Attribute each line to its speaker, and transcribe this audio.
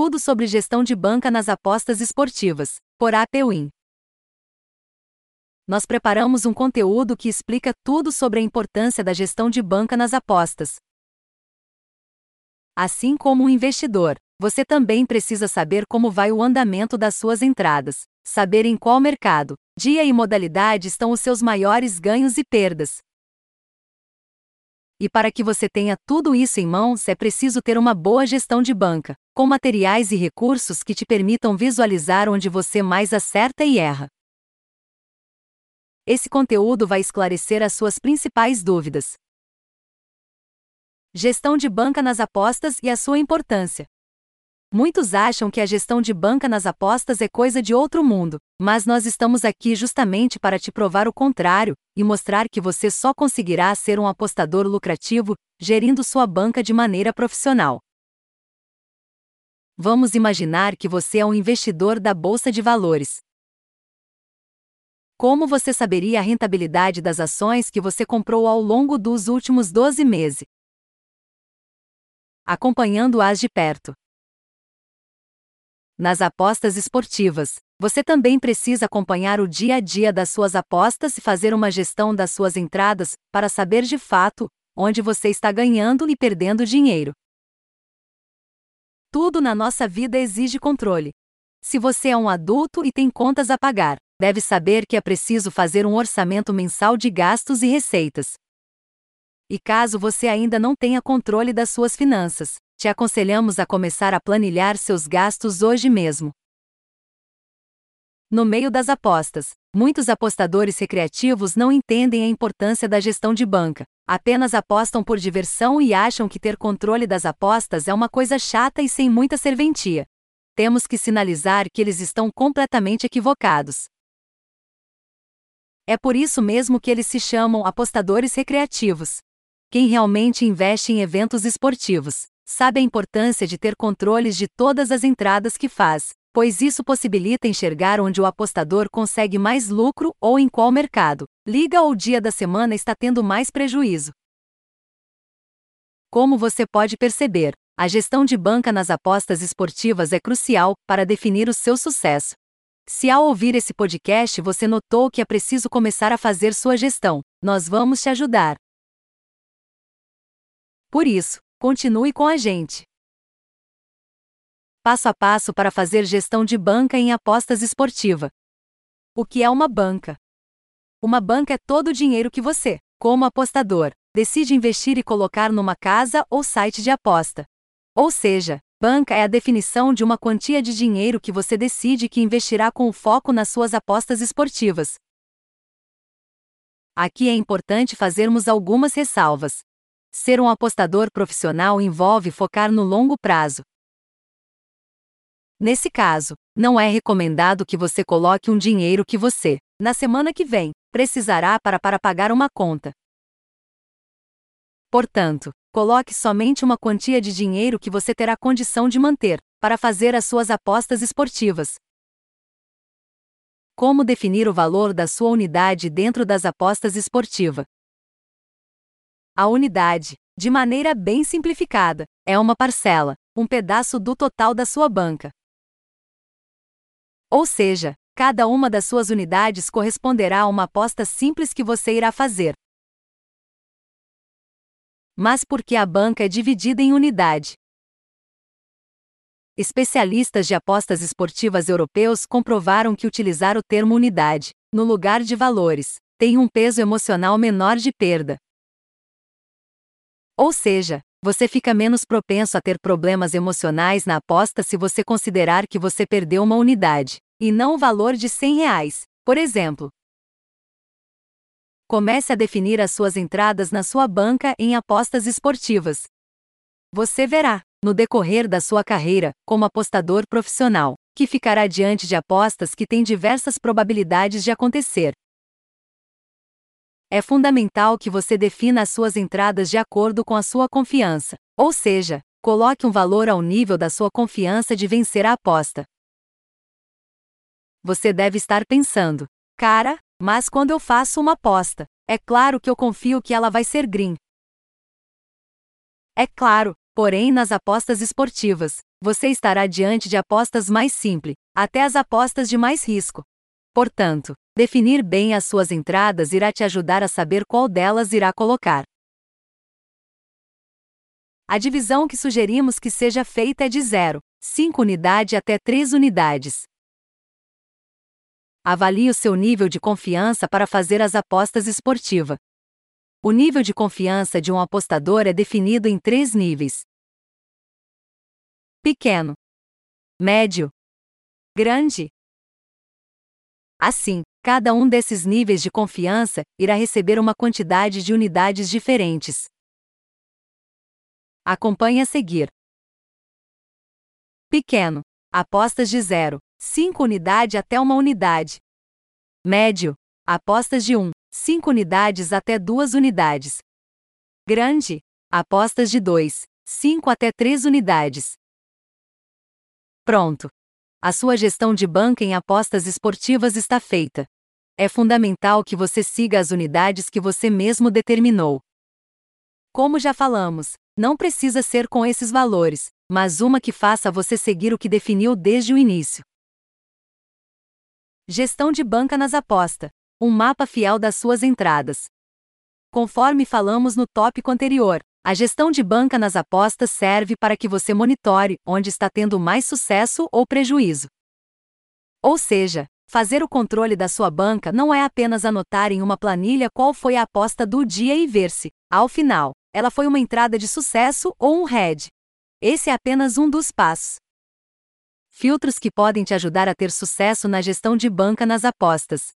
Speaker 1: tudo sobre gestão de banca nas apostas esportivas, por APWin. Nós preparamos um conteúdo que explica tudo sobre a importância da gestão de banca nas apostas. Assim como um investidor, você também precisa saber como vai o andamento das suas entradas, saber em qual mercado, dia e modalidade estão os seus maiores ganhos e perdas. E para que você tenha tudo isso em mãos, é preciso ter uma boa gestão de banca, com materiais e recursos que te permitam visualizar onde você mais acerta e erra. Esse conteúdo vai esclarecer as suas principais dúvidas. Gestão de banca nas apostas e a sua importância. Muitos acham que a gestão de banca nas apostas é coisa de outro mundo, mas nós estamos aqui justamente para te provar o contrário e mostrar que você só conseguirá ser um apostador lucrativo gerindo sua banca de maneira profissional. Vamos imaginar que você é um investidor da bolsa de valores. Como você saberia a rentabilidade das ações que você comprou ao longo dos últimos 12 meses? Acompanhando-as de perto. Nas apostas esportivas, você também precisa acompanhar o dia a dia das suas apostas e fazer uma gestão das suas entradas para saber de fato onde você está ganhando e perdendo dinheiro. Tudo na nossa vida exige controle. Se você é um adulto e tem contas a pagar, deve saber que é preciso fazer um orçamento mensal de gastos e receitas. E caso você ainda não tenha controle das suas finanças, te aconselhamos a começar a planilhar seus gastos hoje mesmo. No meio das apostas, muitos apostadores recreativos não entendem a importância da gestão de banca, apenas apostam por diversão e acham que ter controle das apostas é uma coisa chata e sem muita serventia. Temos que sinalizar que eles estão completamente equivocados. É por isso mesmo que eles se chamam apostadores recreativos. Quem realmente investe em eventos esportivos sabe a importância de ter controles de todas as entradas que faz, pois isso possibilita enxergar onde o apostador consegue mais lucro ou em qual mercado, liga ou dia da semana está tendo mais prejuízo. Como você pode perceber, a gestão de banca nas apostas esportivas é crucial para definir o seu sucesso. Se ao ouvir esse podcast você notou que é preciso começar a fazer sua gestão, nós vamos te ajudar. Por isso, Continue com a gente. Passo a passo para fazer gestão de banca em apostas esportiva. O que é uma banca? Uma banca é todo o dinheiro que você, como apostador, decide investir e colocar numa casa ou site de aposta. Ou seja, banca é a definição de uma quantia de dinheiro que você decide que investirá com foco nas suas apostas esportivas. Aqui é importante fazermos algumas ressalvas. Ser um apostador profissional envolve focar no longo prazo. Nesse caso, não é recomendado que você coloque um dinheiro que você, na semana que vem, precisará para, para pagar uma conta. Portanto, coloque somente uma quantia de dinheiro que você terá condição de manter, para fazer as suas apostas esportivas. Como definir o valor da sua unidade dentro das apostas esportivas? A unidade, de maneira bem simplificada, é uma parcela, um pedaço do total da sua banca. Ou seja, cada uma das suas unidades corresponderá a uma aposta simples que você irá fazer. Mas por que a banca é dividida em unidade? Especialistas de apostas esportivas europeus comprovaram que utilizar o termo unidade, no lugar de valores, tem um peso emocional menor de perda, ou seja, você fica menos propenso a ter problemas emocionais na aposta se você considerar que você perdeu uma unidade, e não o valor de 100 reais, por exemplo. Comece a definir as suas entradas na sua banca em apostas esportivas. Você verá, no decorrer da sua carreira, como apostador profissional, que ficará diante de apostas que têm diversas probabilidades de acontecer, é fundamental que você defina as suas entradas de acordo com a sua confiança, ou seja, coloque um valor ao nível da sua confiança de vencer a aposta. Você deve estar pensando, cara, mas quando eu faço uma aposta, é claro que eu confio que ela vai ser green. É claro, porém nas apostas esportivas, você estará diante de apostas mais simples, até as apostas de mais risco. Portanto, definir bem as suas entradas irá te ajudar a saber qual delas irá colocar. A divisão que sugerimos que seja feita é de 0, 5 unidade até 3 unidades. Avalie o seu nível de confiança para fazer as apostas esportivas. O nível de confiança de um apostador é definido em três níveis: pequeno, médio, grande. Assim, cada um desses níveis de confiança irá receber uma quantidade de unidades diferentes. Acompanhe a seguir. Pequeno. Apostas de 0, 5 unidade até 1 unidade. Médio. Apostas de 1, 5 unidades até 2 unidades. Grande. Apostas de 2, 5 até 3 unidades. Pronto. A sua gestão de banca em apostas esportivas está feita. É fundamental que você siga as unidades que você mesmo determinou. Como já falamos, não precisa ser com esses valores, mas uma que faça você seguir o que definiu desde o início. Gestão de banca nas apostas. Um mapa fiel das suas entradas. Conforme falamos no tópico anterior, a gestão de banca nas apostas serve para que você monitore onde está tendo mais sucesso ou prejuízo. Ou seja, fazer o controle da sua banca não é apenas anotar em uma planilha qual foi a aposta do dia e ver se, ao final, ela foi uma entrada de sucesso ou um head. Esse é apenas um dos passos. Filtros que podem te ajudar a ter sucesso na gestão de banca nas apostas.